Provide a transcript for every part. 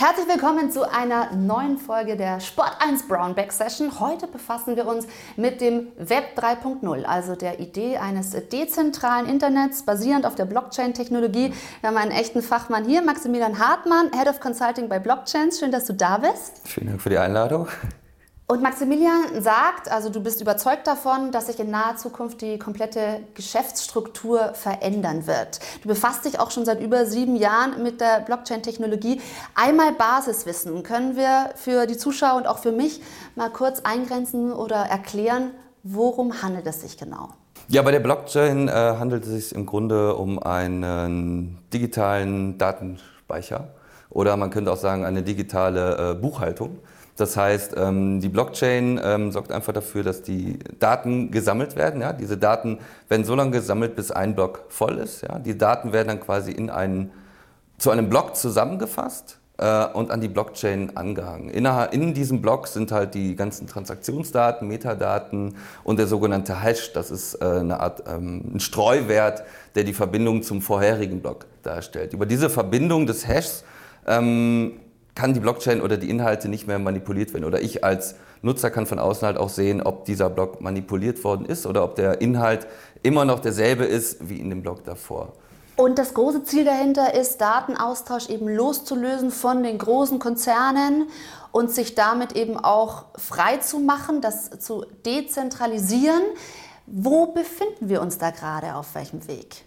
Herzlich willkommen zu einer neuen Folge der Sport 1 Brownback Session. Heute befassen wir uns mit dem Web 3.0, also der Idee eines dezentralen Internets basierend auf der Blockchain-Technologie. Wir haben einen echten Fachmann hier, Maximilian Hartmann, Head of Consulting bei Blockchains. Schön, dass du da bist. Vielen Dank für die Einladung. Und Maximilian sagt, also du bist überzeugt davon, dass sich in naher Zukunft die komplette Geschäftsstruktur verändern wird. Du befasst dich auch schon seit über sieben Jahren mit der Blockchain-Technologie. Einmal Basiswissen. Können wir für die Zuschauer und auch für mich mal kurz eingrenzen oder erklären, worum handelt es sich genau? Ja, bei der Blockchain äh, handelt es sich im Grunde um einen digitalen Datenspeicher oder man könnte auch sagen eine digitale äh, Buchhaltung. Das heißt, ähm, die Blockchain ähm, sorgt einfach dafür, dass die Daten gesammelt werden. Ja? Diese Daten werden so lange gesammelt, bis ein Block voll ist. Ja? Die Daten werden dann quasi in einen, zu einem Block zusammengefasst äh, und an die Blockchain angehangen. Innerhalb, in diesem Block sind halt die ganzen Transaktionsdaten, Metadaten und der sogenannte Hash. Das ist äh, eine Art ähm, ein Streuwert, der die Verbindung zum vorherigen Block darstellt. Über diese Verbindung des Hashs ähm, kann die Blockchain oder die Inhalte nicht mehr manipuliert werden. Oder ich als Nutzer kann von außen halt auch sehen, ob dieser Block manipuliert worden ist oder ob der Inhalt immer noch derselbe ist wie in dem Block davor. Und das große Ziel dahinter ist, Datenaustausch eben loszulösen von den großen Konzernen und sich damit eben auch frei zu machen, das zu dezentralisieren. Wo befinden wir uns da gerade auf welchem Weg?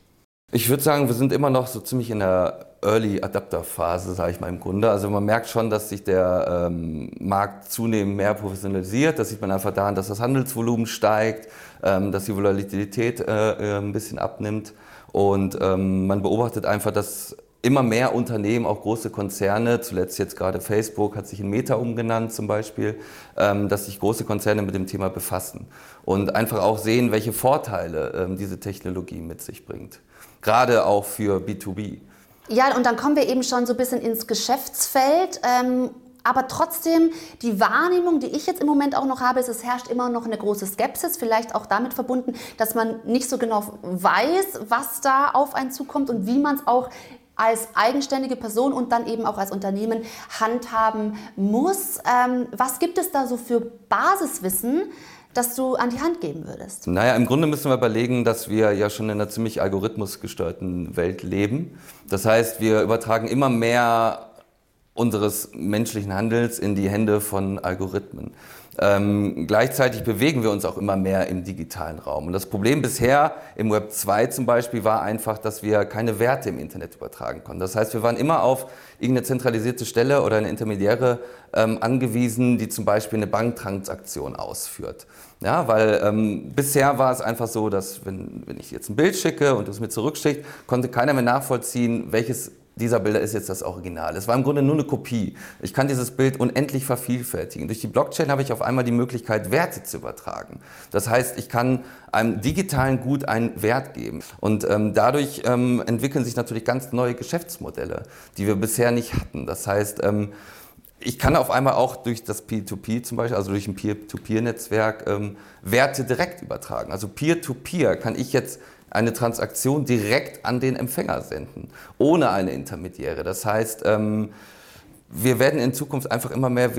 Ich würde sagen, wir sind immer noch so ziemlich in der Early Adapter Phase, sage ich mal im Grunde. Also man merkt schon, dass sich der ähm, Markt zunehmend mehr professionalisiert. Das sieht man einfach daran, dass das Handelsvolumen steigt, ähm, dass die Volatilität äh, äh, ein bisschen abnimmt. Und ähm, man beobachtet einfach, dass immer mehr Unternehmen, auch große Konzerne, zuletzt jetzt gerade Facebook hat sich in Meta umgenannt zum Beispiel, ähm, dass sich große Konzerne mit dem Thema befassen und einfach auch sehen, welche Vorteile ähm, diese Technologie mit sich bringt gerade auch für B2B. Ja, und dann kommen wir eben schon so ein bisschen ins Geschäftsfeld. Ähm aber trotzdem, die Wahrnehmung, die ich jetzt im Moment auch noch habe, ist, es herrscht immer noch eine große Skepsis, vielleicht auch damit verbunden, dass man nicht so genau weiß, was da auf einen zukommt und wie man es auch als eigenständige Person und dann eben auch als Unternehmen handhaben muss. Ähm, was gibt es da so für Basiswissen, das du an die Hand geben würdest? Naja, im Grunde müssen wir überlegen, dass wir ja schon in einer ziemlich algorithmusgesteuerten Welt leben. Das heißt, wir übertragen immer mehr unseres menschlichen Handels in die Hände von Algorithmen. Ähm, gleichzeitig bewegen wir uns auch immer mehr im digitalen Raum. Und das Problem bisher im Web 2 zum Beispiel war einfach, dass wir keine Werte im Internet übertragen konnten. Das heißt, wir waren immer auf irgendeine zentralisierte Stelle oder eine Intermediäre ähm, angewiesen, die zum Beispiel eine Banktransaktion ausführt. Ja, weil ähm, bisher war es einfach so, dass wenn, wenn ich jetzt ein Bild schicke und es mir zurückschickt, konnte keiner mehr nachvollziehen, welches dieser Bilder ist jetzt das Original. Es war im Grunde nur eine Kopie. Ich kann dieses Bild unendlich vervielfältigen. Durch die Blockchain habe ich auf einmal die Möglichkeit, Werte zu übertragen. Das heißt, ich kann einem digitalen Gut einen Wert geben. Und ähm, dadurch ähm, entwickeln sich natürlich ganz neue Geschäftsmodelle, die wir bisher nicht hatten. Das heißt, ähm, ich kann auf einmal auch durch das Peer-to-Peer -Peer zum Beispiel, also durch ein Peer-to-Peer-Netzwerk, ähm, Werte direkt übertragen. Also Peer-to-Peer -Peer kann ich jetzt eine Transaktion direkt an den Empfänger senden, ohne eine Intermediäre. Das heißt, ähm, wir werden in Zukunft einfach immer mehr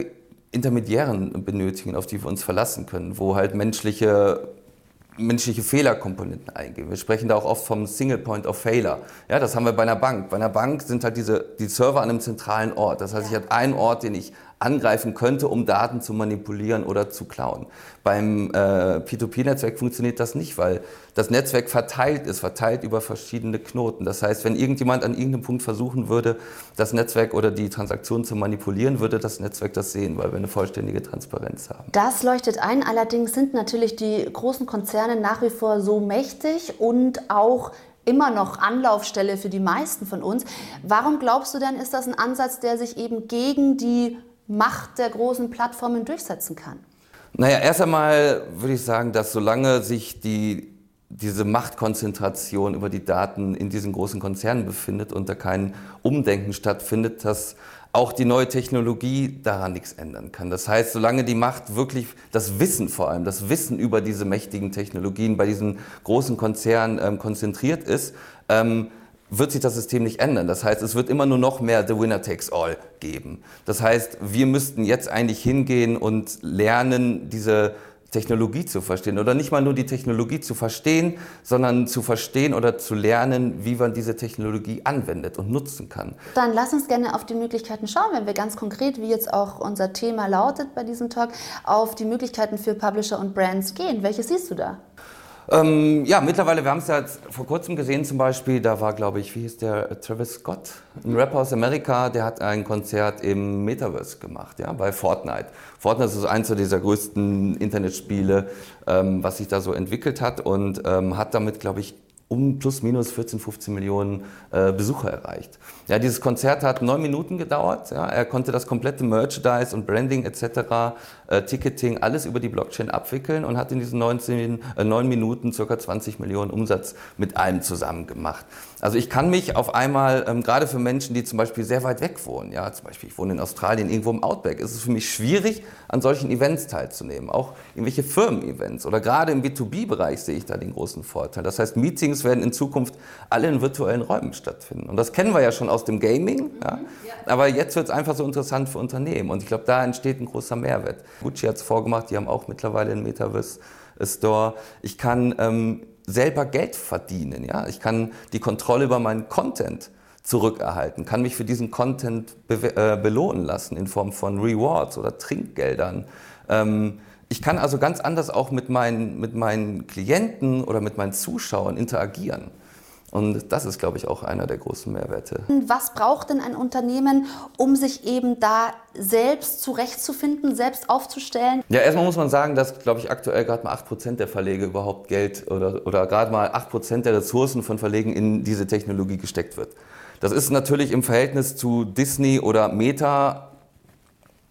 Intermediären benötigen, auf die wir uns verlassen können, wo halt menschliche menschliche Fehlerkomponenten eingehen. Wir sprechen da auch oft vom Single Point of Failure. Ja, das haben wir bei einer Bank. Bei einer Bank sind halt diese, die Server an einem zentralen Ort. Das heißt, ich habe einen Ort, den ich angreifen könnte, um Daten zu manipulieren oder zu klauen. Beim äh, P2P-Netzwerk funktioniert das nicht, weil das Netzwerk verteilt ist, verteilt über verschiedene Knoten. Das heißt, wenn irgendjemand an irgendeinem Punkt versuchen würde, das Netzwerk oder die Transaktion zu manipulieren, würde das Netzwerk das sehen, weil wir eine vollständige Transparenz haben. Das leuchtet ein. Allerdings sind natürlich die großen Konzerne nach wie vor so mächtig und auch immer noch Anlaufstelle für die meisten von uns. Warum glaubst du denn, ist das ein Ansatz, der sich eben gegen die Macht der großen Plattformen durchsetzen kann? Naja, erst einmal würde ich sagen, dass solange sich die, diese Machtkonzentration über die Daten in diesen großen Konzernen befindet und da kein Umdenken stattfindet, dass auch die neue Technologie daran nichts ändern kann. Das heißt, solange die Macht wirklich, das Wissen vor allem, das Wissen über diese mächtigen Technologien bei diesen großen Konzernen ähm, konzentriert ist, ähm, wird sich das System nicht ändern. Das heißt, es wird immer nur noch mehr The Winner Takes All geben. Das heißt, wir müssten jetzt eigentlich hingehen und lernen, diese Technologie zu verstehen oder nicht mal nur die Technologie zu verstehen, sondern zu verstehen oder zu lernen, wie man diese Technologie anwendet und nutzen kann. Dann lass uns gerne auf die Möglichkeiten schauen, wenn wir ganz konkret, wie jetzt auch unser Thema lautet bei diesem Talk, auf die Möglichkeiten für Publisher und Brands gehen. Welche siehst du da? Ähm, ja, mittlerweile, wir haben es ja vor kurzem gesehen zum Beispiel, da war, glaube ich, wie hieß der, Travis Scott, ein Rapper aus Amerika, der hat ein Konzert im Metaverse gemacht, ja, bei Fortnite. Fortnite ist eins dieser größten Internetspiele, ähm, was sich da so entwickelt hat und ähm, hat damit, glaube ich, um plus minus 14, 15 Millionen äh, Besucher erreicht. Ja, dieses Konzert hat neun Minuten gedauert. Ja, er konnte das komplette Merchandise und Branding etc., äh, Ticketing, alles über die Blockchain abwickeln und hat in diesen 19, äh, neun Minuten ca. 20 Millionen Umsatz mit allem zusammen gemacht. Also ich kann mich auf einmal, ähm, gerade für Menschen, die zum Beispiel sehr weit weg wohnen, ja, zum Beispiel ich wohne in Australien, irgendwo im Outback, ist es für mich schwierig, an solchen Events teilzunehmen. Auch irgendwelche Firmen-Events oder gerade im B2B-Bereich sehe ich da den großen Vorteil. Das heißt, Meetings werden in Zukunft alle in virtuellen Räumen stattfinden. Und das kennen wir ja schon aus dem Gaming. Ja? Aber jetzt wird es einfach so interessant für Unternehmen. Und ich glaube, da entsteht ein großer Mehrwert. Gucci hat es vorgemacht, die haben auch mittlerweile einen Metaverse-Store. Ich kann ähm, selber Geld verdienen. Ja? Ich kann die Kontrolle über meinen Content zurückerhalten, kann mich für diesen Content äh, belohnen lassen in Form von Rewards oder Trinkgeldern. Ähm, ich kann also ganz anders auch mit meinen, mit meinen Klienten oder mit meinen Zuschauern interagieren. Und das ist, glaube ich, auch einer der großen Mehrwerte. Was braucht denn ein Unternehmen, um sich eben da selbst zurechtzufinden, selbst aufzustellen? Ja, erstmal muss man sagen, dass, glaube ich, aktuell gerade mal 8% der Verlege überhaupt Geld oder, oder gerade mal 8% der Ressourcen von Verlegen in diese Technologie gesteckt wird. Das ist natürlich im Verhältnis zu Disney oder Meta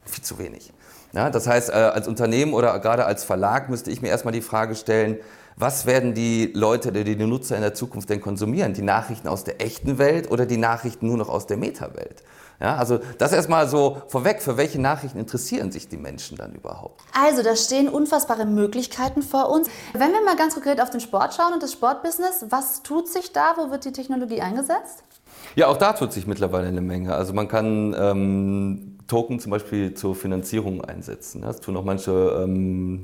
viel zu wenig. Ja, das heißt, äh, als Unternehmen oder gerade als Verlag müsste ich mir erstmal die Frage stellen, was werden die Leute, die, die Nutzer in der Zukunft denn konsumieren? Die Nachrichten aus der echten Welt oder die Nachrichten nur noch aus der Meta-Welt? Ja, also das erstmal so vorweg, für welche Nachrichten interessieren sich die Menschen dann überhaupt? Also da stehen unfassbare Möglichkeiten vor uns. Wenn wir mal ganz konkret auf den Sport schauen und das Sportbusiness, was tut sich da? Wo wird die Technologie eingesetzt? Ja, auch da tut sich mittlerweile eine Menge. Also man kann ähm, Token zum Beispiel zur Finanzierung einsetzen. Das tun auch manche ähm,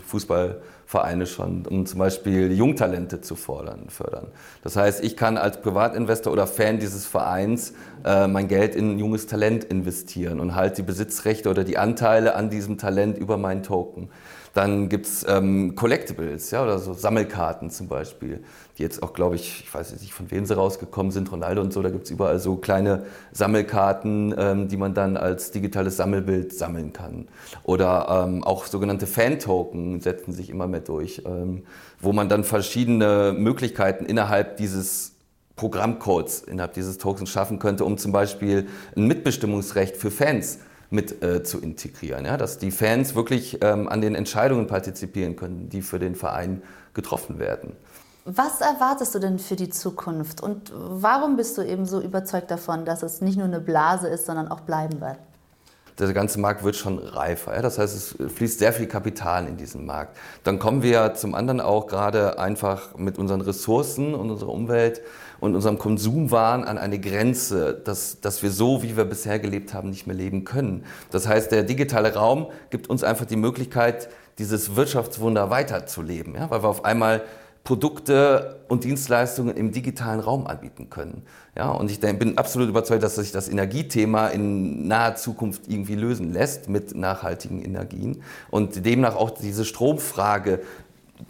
Fußballvereine schon, um zum Beispiel Jungtalente zu fordern, fördern. Das heißt, ich kann als Privatinvestor oder Fan dieses Vereins äh, mein Geld in ein junges Talent investieren und halt die Besitzrechte oder die Anteile an diesem Talent über meinen Token. Dann gibt es ähm, Collectibles, ja, oder so Sammelkarten zum Beispiel, die jetzt auch, glaube ich, ich weiß nicht, von wem sie rausgekommen sind, Ronaldo und so, da gibt es überall so kleine Sammelkarten, ähm, die man dann als digitales Sammelbild sammeln kann. Oder ähm, auch sogenannte Fan-Token setzen sich immer mehr durch, ähm, wo man dann verschiedene Möglichkeiten innerhalb dieses Programmcodes, innerhalb dieses Tokens schaffen könnte, um zum Beispiel ein Mitbestimmungsrecht für Fans mit äh, zu integrieren, ja? dass die Fans wirklich ähm, an den Entscheidungen partizipieren können, die für den Verein getroffen werden. Was erwartest du denn für die Zukunft und warum bist du eben so überzeugt davon, dass es nicht nur eine Blase ist, sondern auch bleiben wird? Der ganze Markt wird schon reifer. Ja? Das heißt, es fließt sehr viel Kapital in diesen Markt. Dann kommen wir zum anderen auch gerade einfach mit unseren Ressourcen und unserer Umwelt und unserem Konsumwahn an eine Grenze, dass, dass wir so, wie wir bisher gelebt haben, nicht mehr leben können. Das heißt, der digitale Raum gibt uns einfach die Möglichkeit, dieses Wirtschaftswunder weiterzuleben, ja? weil wir auf einmal Produkte und Dienstleistungen im digitalen Raum anbieten können. Ja, und ich bin absolut überzeugt, dass sich das Energiethema in naher Zukunft irgendwie lösen lässt mit nachhaltigen Energien und demnach auch diese Stromfrage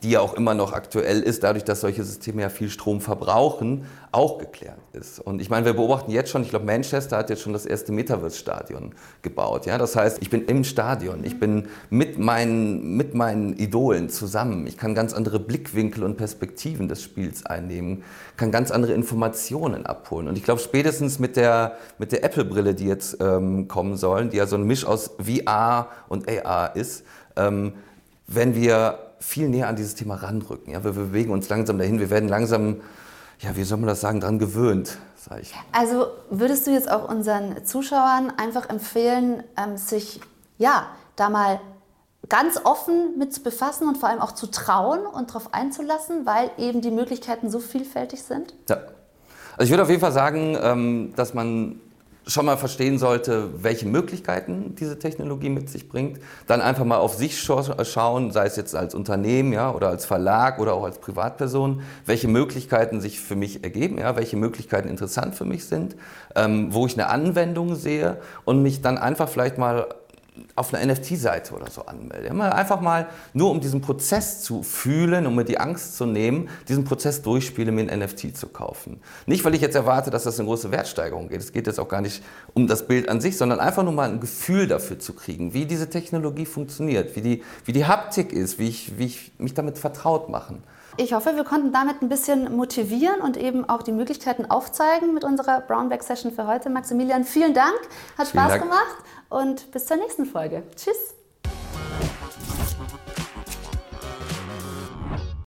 die ja auch immer noch aktuell ist, dadurch, dass solche Systeme ja viel Strom verbrauchen, auch geklärt ist. Und ich meine, wir beobachten jetzt schon, ich glaube, Manchester hat jetzt schon das erste Metaverse-Stadion gebaut. Ja? Das heißt, ich bin im Stadion, ich bin mit meinen, mit meinen Idolen zusammen. Ich kann ganz andere Blickwinkel und Perspektiven des Spiels einnehmen, kann ganz andere Informationen abholen. Und ich glaube, spätestens mit der, mit der Apple-Brille, die jetzt ähm, kommen sollen, die ja so ein Misch aus VR und AR ist, ähm, wenn wir viel näher an dieses Thema ranrücken. Ja? Wir bewegen uns langsam dahin, wir werden langsam, ja, wie soll man das sagen, daran gewöhnt. Sag ich. Also würdest du jetzt auch unseren Zuschauern einfach empfehlen, ähm, sich ja da mal ganz offen mit zu befassen und vor allem auch zu trauen und darauf einzulassen, weil eben die Möglichkeiten so vielfältig sind? Ja. Also ich würde auf jeden Fall sagen, ähm, dass man schon mal verstehen sollte, welche Möglichkeiten diese Technologie mit sich bringt. Dann einfach mal auf sich schauen, sei es jetzt als Unternehmen ja, oder als Verlag oder auch als Privatperson, welche Möglichkeiten sich für mich ergeben, ja, welche Möglichkeiten interessant für mich sind, ähm, wo ich eine Anwendung sehe und mich dann einfach vielleicht mal auf einer NFT-Seite oder so anmelde. Einfach mal nur um diesen Prozess zu fühlen, um mir die Angst zu nehmen, diesen Prozess durchspiele, mir ein NFT zu kaufen. Nicht, weil ich jetzt erwarte, dass das eine große Wertsteigerung geht. Es geht jetzt auch gar nicht um das Bild an sich, sondern einfach nur mal ein Gefühl dafür zu kriegen, wie diese Technologie funktioniert, wie die, wie die Haptik ist, wie ich, wie ich mich damit vertraut machen. Ich hoffe, wir konnten damit ein bisschen motivieren und eben auch die Möglichkeiten aufzeigen mit unserer Brownback Session für heute. Maximilian, vielen Dank, hat Spaß gemacht und bis zur nächsten Folge. Tschüss.